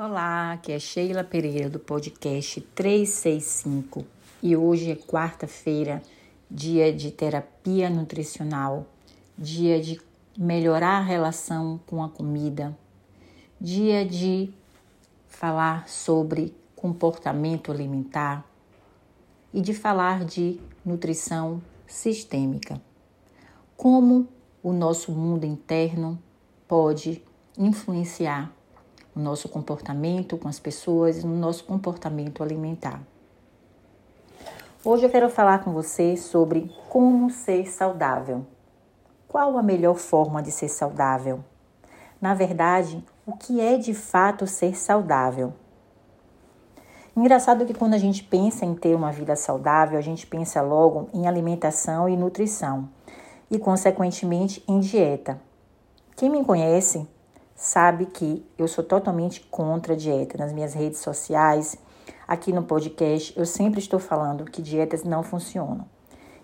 Olá, aqui é Sheila Pereira do podcast 365 e hoje é quarta-feira, dia de terapia nutricional, dia de melhorar a relação com a comida, dia de falar sobre comportamento alimentar e de falar de nutrição sistêmica. Como o nosso mundo interno pode influenciar no nosso comportamento com as pessoas, no nosso comportamento alimentar. Hoje eu quero falar com você sobre como ser saudável. Qual a melhor forma de ser saudável? Na verdade, o que é de fato ser saudável? Engraçado que quando a gente pensa em ter uma vida saudável, a gente pensa logo em alimentação e nutrição e, consequentemente, em dieta. Quem me conhece sabe que eu sou totalmente contra a dieta. Nas minhas redes sociais, aqui no podcast, eu sempre estou falando que dietas não funcionam.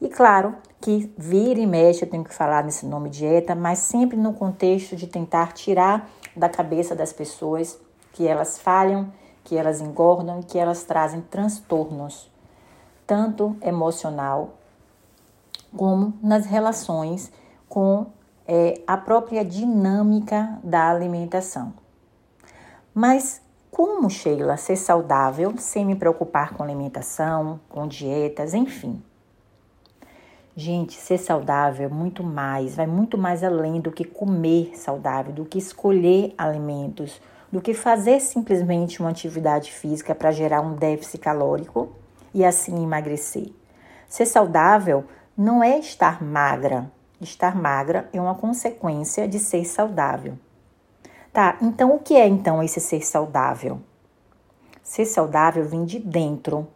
E claro que vira e mexe eu tenho que falar nesse nome dieta, mas sempre no contexto de tentar tirar da cabeça das pessoas que elas falham, que elas engordam, que elas trazem transtornos, tanto emocional como nas relações com é, a própria dinâmica da alimentação. Mas como, Sheila, ser saudável sem me preocupar com alimentação, com dietas, enfim? Gente, ser saudável é muito mais, vai muito mais além do que comer saudável, do que escolher alimentos, do que fazer simplesmente uma atividade física para gerar um déficit calórico e assim emagrecer. Ser saudável não é estar magra, Estar magra é uma consequência de ser saudável. Tá, então o que é então esse ser saudável? Ser saudável vem de dentro,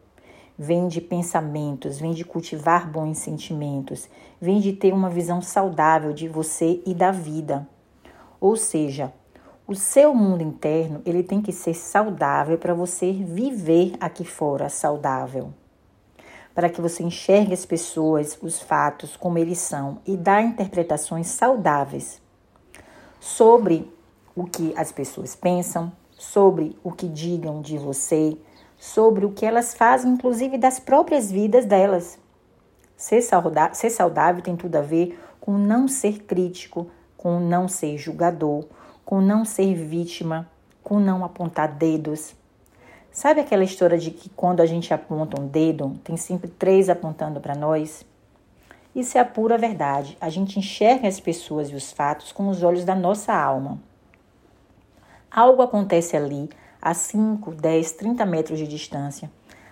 vem de pensamentos, vem de cultivar bons sentimentos, vem de ter uma visão saudável de você e da vida. Ou seja, o seu mundo interno, ele tem que ser saudável para você viver aqui fora saudável para que você enxergue as pessoas, os fatos como eles são e dá interpretações saudáveis sobre o que as pessoas pensam, sobre o que digam de você, sobre o que elas fazem, inclusive das próprias vidas delas. Ser saudável, ser saudável tem tudo a ver com não ser crítico, com não ser julgador, com não ser vítima, com não apontar dedos, Sabe aquela história de que quando a gente aponta um dedo, tem sempre três apontando para nós? Isso é a pura verdade. A gente enxerga as pessoas e os fatos com os olhos da nossa alma. Algo acontece ali, a 5, 10, 30 metros de distância.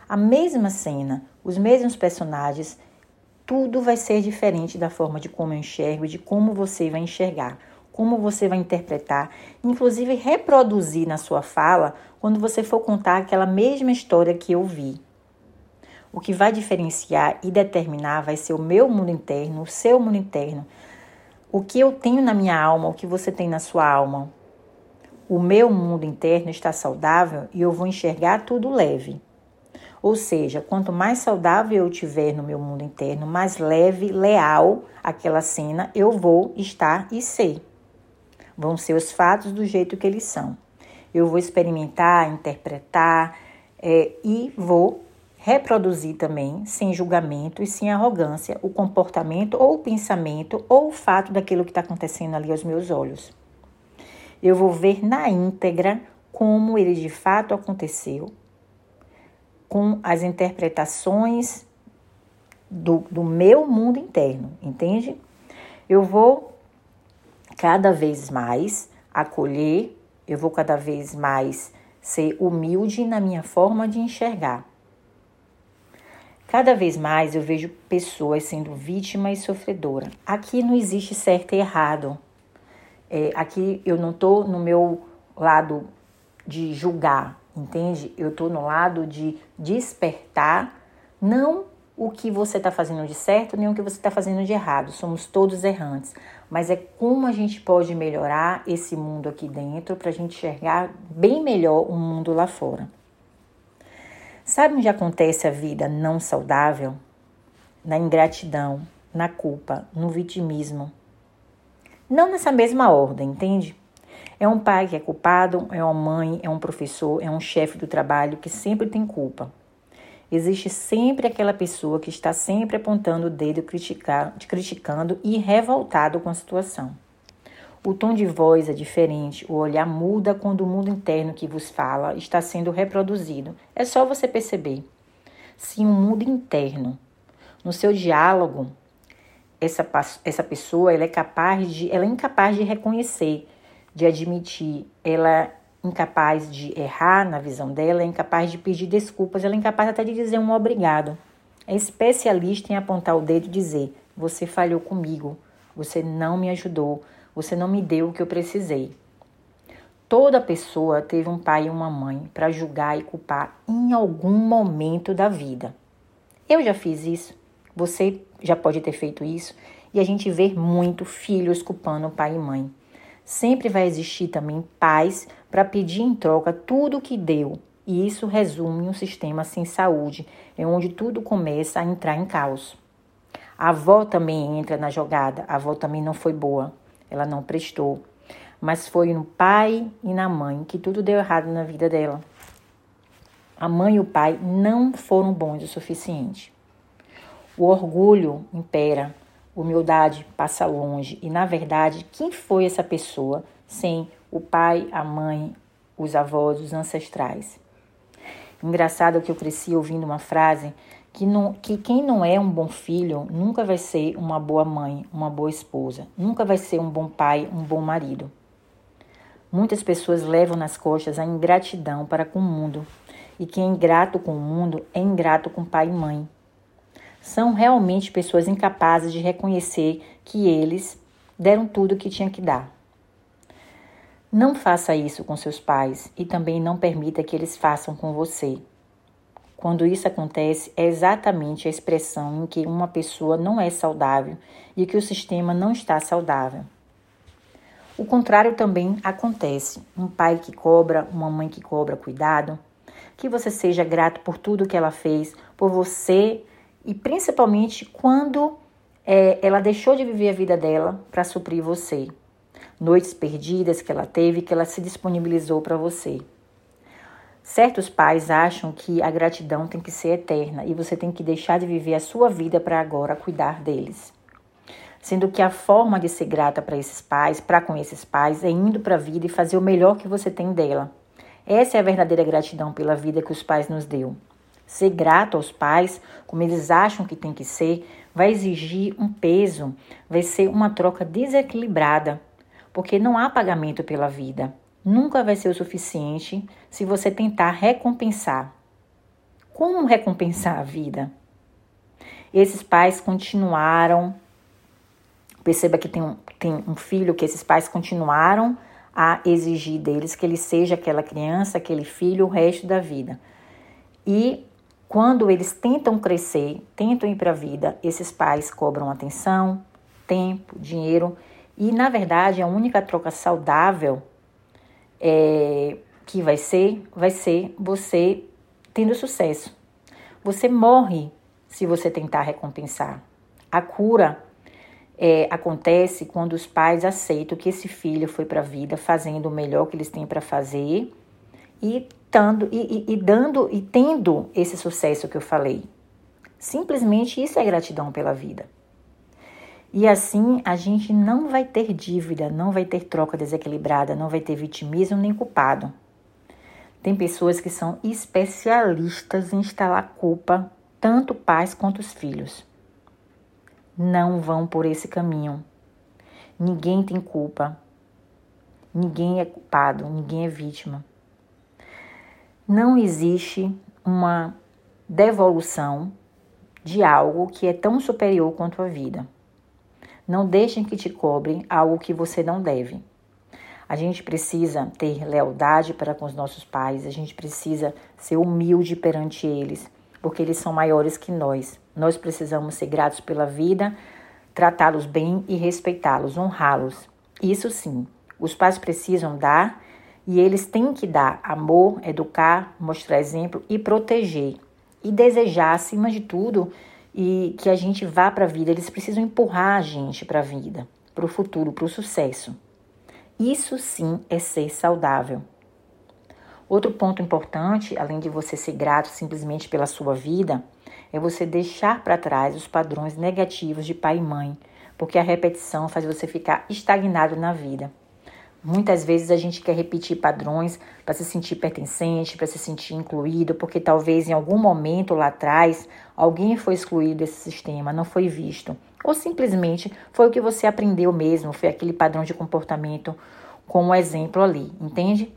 A mesma cena, os mesmos personagens, tudo vai ser diferente da forma de como eu enxergo e de como você vai enxergar como você vai interpretar, inclusive reproduzir na sua fala quando você for contar aquela mesma história que eu vi. O que vai diferenciar e determinar vai ser o meu mundo interno, o seu mundo interno. O que eu tenho na minha alma, o que você tem na sua alma. O meu mundo interno está saudável e eu vou enxergar tudo leve. Ou seja, quanto mais saudável eu tiver no meu mundo interno, mais leve, leal aquela cena eu vou estar e ser. Vão ser os fatos do jeito que eles são. Eu vou experimentar, interpretar é, e vou reproduzir também, sem julgamento e sem arrogância, o comportamento ou o pensamento ou o fato daquilo que está acontecendo ali aos meus olhos. Eu vou ver na íntegra como ele de fato aconteceu, com as interpretações do, do meu mundo interno, entende? Eu vou cada vez mais acolher, eu vou cada vez mais ser humilde na minha forma de enxergar. Cada vez mais eu vejo pessoas sendo vítima e sofredora. Aqui não existe certo e errado. É, aqui eu não estou no meu lado de julgar, entende? Eu estou no lado de despertar, não o que você está fazendo de certo, nem o que você está fazendo de errado. Somos todos errantes. Mas é como a gente pode melhorar esse mundo aqui dentro para a gente enxergar bem melhor o mundo lá fora. Sabe onde acontece a vida não saudável? Na ingratidão, na culpa, no vitimismo. Não nessa mesma ordem, entende? É um pai que é culpado, é uma mãe, é um professor, é um chefe do trabalho que sempre tem culpa. Existe sempre aquela pessoa que está sempre apontando o dedo, criticar, criticando e revoltado com a situação. O tom de voz é diferente, o olhar muda quando o mundo interno que vos fala está sendo reproduzido. É só você perceber. Se um mundo interno, no seu diálogo, essa, essa pessoa ela é capaz de, ela é incapaz de reconhecer de admitir, ela incapaz de errar na visão dela, é incapaz de pedir desculpas, ela é incapaz até de dizer um obrigado. É especialista em apontar o dedo e dizer: Você falhou comigo, você não me ajudou, você não me deu o que eu precisei. Toda pessoa teve um pai e uma mãe para julgar e culpar em algum momento da vida. Eu já fiz isso, você já pode ter feito isso, e a gente vê muito filhos culpando pai e mãe. Sempre vai existir também pais para pedir em troca tudo o que deu, e isso resume um sistema sem saúde, é onde tudo começa a entrar em caos. A avó também entra na jogada, a avó também não foi boa, ela não prestou, mas foi no pai e na mãe que tudo deu errado na vida dela. A mãe e o pai não foram bons o suficiente. O orgulho impera, humildade passa longe. E na verdade, quem foi essa pessoa sem o pai, a mãe, os avós, os ancestrais? Engraçado que eu cresci ouvindo uma frase que, não, que quem não é um bom filho nunca vai ser uma boa mãe, uma boa esposa, nunca vai ser um bom pai, um bom marido. Muitas pessoas levam nas costas a ingratidão para com o mundo, e quem é ingrato com o mundo é ingrato com pai e mãe são realmente pessoas incapazes de reconhecer que eles deram tudo o que tinha que dar. Não faça isso com seus pais e também não permita que eles façam com você. Quando isso acontece, é exatamente a expressão em que uma pessoa não é saudável e que o sistema não está saudável. O contrário também acontece. Um pai que cobra, uma mãe que cobra cuidado, que você seja grato por tudo que ela fez, por você e principalmente quando é, ela deixou de viver a vida dela para suprir você. Noites perdidas que ela teve, que ela se disponibilizou para você. Certos pais acham que a gratidão tem que ser eterna e você tem que deixar de viver a sua vida para agora cuidar deles. Sendo que a forma de ser grata para esses pais, para com esses pais, é indo para a vida e fazer o melhor que você tem dela. Essa é a verdadeira gratidão pela vida que os pais nos deu. Ser grato aos pais, como eles acham que tem que ser, vai exigir um peso, vai ser uma troca desequilibrada, porque não há pagamento pela vida. Nunca vai ser o suficiente se você tentar recompensar. Como recompensar a vida? Esses pais continuaram. Perceba que tem um, tem um filho que esses pais continuaram a exigir deles que ele seja aquela criança, aquele filho o resto da vida. E quando eles tentam crescer, tentam ir para a vida, esses pais cobram atenção, tempo, dinheiro e, na verdade, a única troca saudável é, que vai ser, vai ser você tendo sucesso. Você morre se você tentar recompensar. A cura é, acontece quando os pais aceitam que esse filho foi para a vida fazendo o melhor que eles têm para fazer e tando, e, e, e dando e tendo esse sucesso que eu falei. Simplesmente isso é gratidão pela vida. E assim a gente não vai ter dívida, não vai ter troca desequilibrada, não vai ter vitimismo nem culpado. Tem pessoas que são especialistas em instalar culpa, tanto pais quanto os filhos. Não vão por esse caminho. Ninguém tem culpa. Ninguém é culpado, ninguém é vítima não existe uma devolução de algo que é tão superior quanto a vida. Não deixem que te cobrem algo que você não deve. A gente precisa ter lealdade para com os nossos pais, a gente precisa ser humilde perante eles, porque eles são maiores que nós. Nós precisamos ser gratos pela vida, tratá-los bem e respeitá-los, honrá-los. Isso sim, os pais precisam dar e eles têm que dar amor, educar, mostrar exemplo e proteger. E desejar, acima de tudo, e que a gente vá para a vida. Eles precisam empurrar a gente para a vida, para o futuro, para o sucesso. Isso sim é ser saudável. Outro ponto importante, além de você ser grato simplesmente pela sua vida, é você deixar para trás os padrões negativos de pai e mãe, porque a repetição faz você ficar estagnado na vida. Muitas vezes a gente quer repetir padrões para se sentir pertencente, para se sentir incluído, porque talvez em algum momento lá atrás alguém foi excluído desse sistema, não foi visto. Ou simplesmente foi o que você aprendeu mesmo, foi aquele padrão de comportamento como exemplo ali, entende?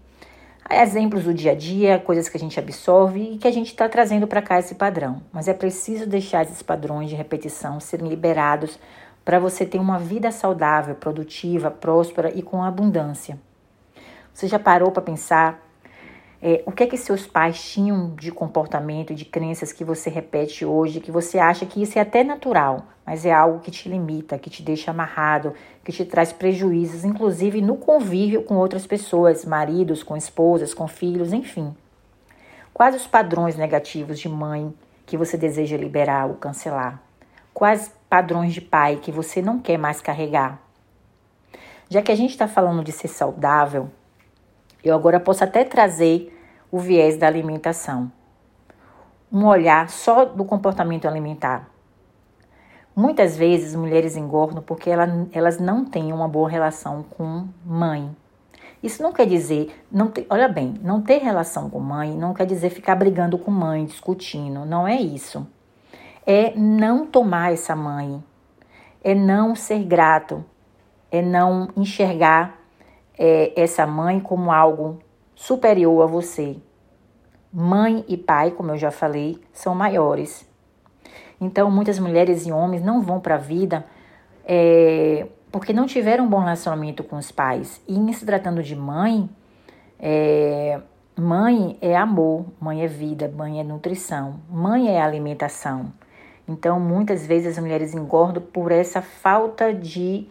Exemplos do dia a dia, coisas que a gente absorve e que a gente está trazendo para cá esse padrão. Mas é preciso deixar esses padrões de repetição serem liberados para você ter uma vida saudável, produtiva, próspera e com abundância. Você já parou para pensar é, o que é que seus pais tinham de comportamento e de crenças que você repete hoje, que você acha que isso é até natural, mas é algo que te limita, que te deixa amarrado, que te traz prejuízos, inclusive no convívio com outras pessoas, maridos, com esposas, com filhos, enfim. Quais os padrões negativos de mãe que você deseja liberar ou cancelar? Quais padrões de pai que você não quer mais carregar? Já que a gente está falando de ser saudável, eu agora posso até trazer o viés da alimentação. Um olhar só do comportamento alimentar. Muitas vezes mulheres engordam porque elas não têm uma boa relação com mãe. Isso não quer dizer, não ter, olha bem, não ter relação com mãe não quer dizer ficar brigando com mãe, discutindo, não é isso é não tomar essa mãe, é não ser grato, é não enxergar é, essa mãe como algo superior a você. Mãe e pai, como eu já falei, são maiores. Então, muitas mulheres e homens não vão para a vida é, porque não tiveram um bom relacionamento com os pais. E em se tratando de mãe, é, mãe é amor, mãe é vida, mãe é nutrição, mãe é alimentação. Então, muitas vezes as mulheres engordam por essa falta de.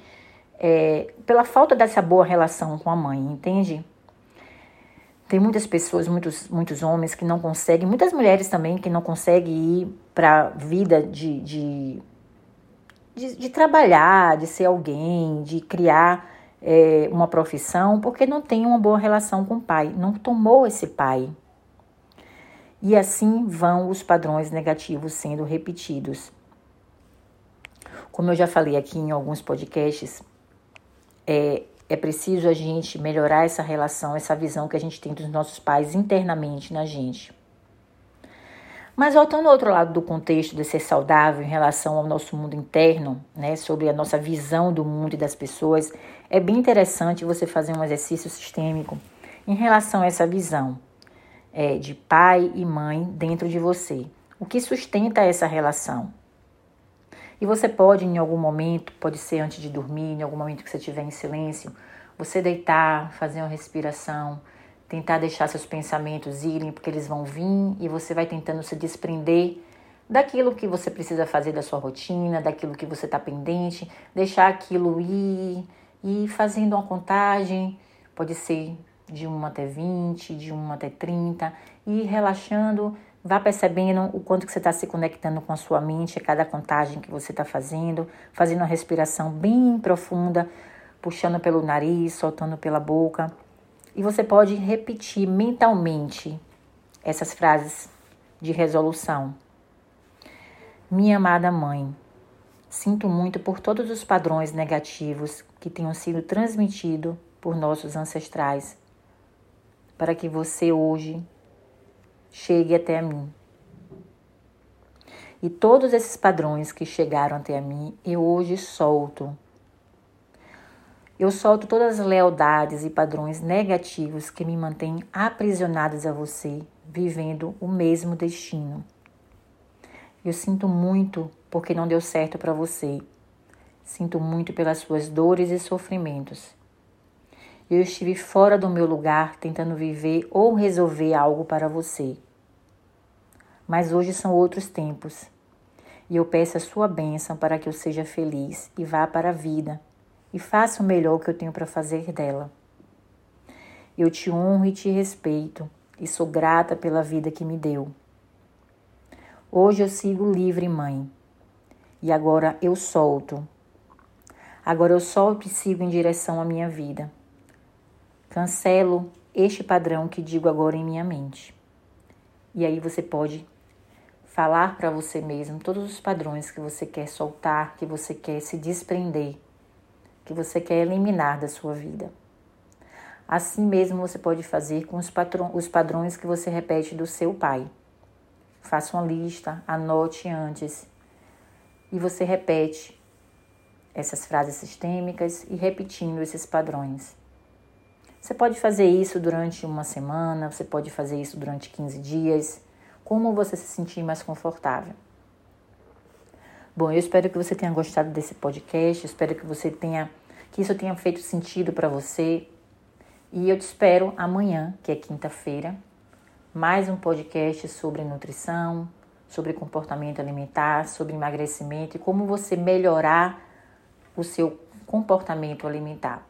É, pela falta dessa boa relação com a mãe, entende? Tem muitas pessoas, muitos, muitos homens que não conseguem, muitas mulheres também que não conseguem ir para a vida de, de, de, de, trabalhar, de ser alguém, de criar é, uma profissão, porque não tem uma boa relação com o pai, não tomou esse pai, e assim vão os padrões negativos sendo repetidos. Como eu já falei aqui em alguns podcasts, é, é preciso a gente melhorar essa relação, essa visão que a gente tem dos nossos pais internamente na gente. Mas voltando ao outro lado do contexto de ser saudável em relação ao nosso mundo interno, né, sobre a nossa visão do mundo e das pessoas, é bem interessante você fazer um exercício sistêmico em relação a essa visão é, de pai e mãe dentro de você. O que sustenta essa relação? E você pode, em algum momento, pode ser antes de dormir, em algum momento que você estiver em silêncio, você deitar, fazer uma respiração, tentar deixar seus pensamentos irem, porque eles vão vir e você vai tentando se desprender daquilo que você precisa fazer da sua rotina, daquilo que você está pendente, deixar aquilo ir, ir fazendo uma contagem, pode ser de 1 até 20, de 1 até 30, e relaxando, vá percebendo o quanto que você está se conectando com a sua mente a cada contagem que você está fazendo, fazendo uma respiração bem profunda, puxando pelo nariz, soltando pela boca. E você pode repetir mentalmente essas frases de resolução. Minha amada mãe, sinto muito por todos os padrões negativos que tenham sido transmitidos por nossos ancestrais para que você hoje chegue até mim. E todos esses padrões que chegaram até mim, eu hoje solto. Eu solto todas as lealdades e padrões negativos que me mantêm aprisionados a você, vivendo o mesmo destino. Eu sinto muito porque não deu certo para você. Sinto muito pelas suas dores e sofrimentos. Eu estive fora do meu lugar tentando viver ou resolver algo para você. Mas hoje são outros tempos. E eu peço a sua bênção para que eu seja feliz e vá para a vida e faça o melhor que eu tenho para fazer dela. Eu te honro e te respeito e sou grata pela vida que me deu. Hoje eu sigo livre, mãe. E agora eu solto. Agora eu solto e sigo em direção à minha vida Cancelo este padrão que digo agora em minha mente. E aí você pode falar para você mesmo todos os padrões que você quer soltar, que você quer se desprender, que você quer eliminar da sua vida. Assim mesmo você pode fazer com os, os padrões que você repete do seu pai. Faça uma lista, anote antes e você repete essas frases sistêmicas e repetindo esses padrões. Você pode fazer isso durante uma semana, você pode fazer isso durante 15 dias, como você se sentir mais confortável. Bom, eu espero que você tenha gostado desse podcast, espero que você tenha que isso tenha feito sentido para você. E eu te espero amanhã, que é quinta-feira, mais um podcast sobre nutrição, sobre comportamento alimentar, sobre emagrecimento e como você melhorar o seu comportamento alimentar.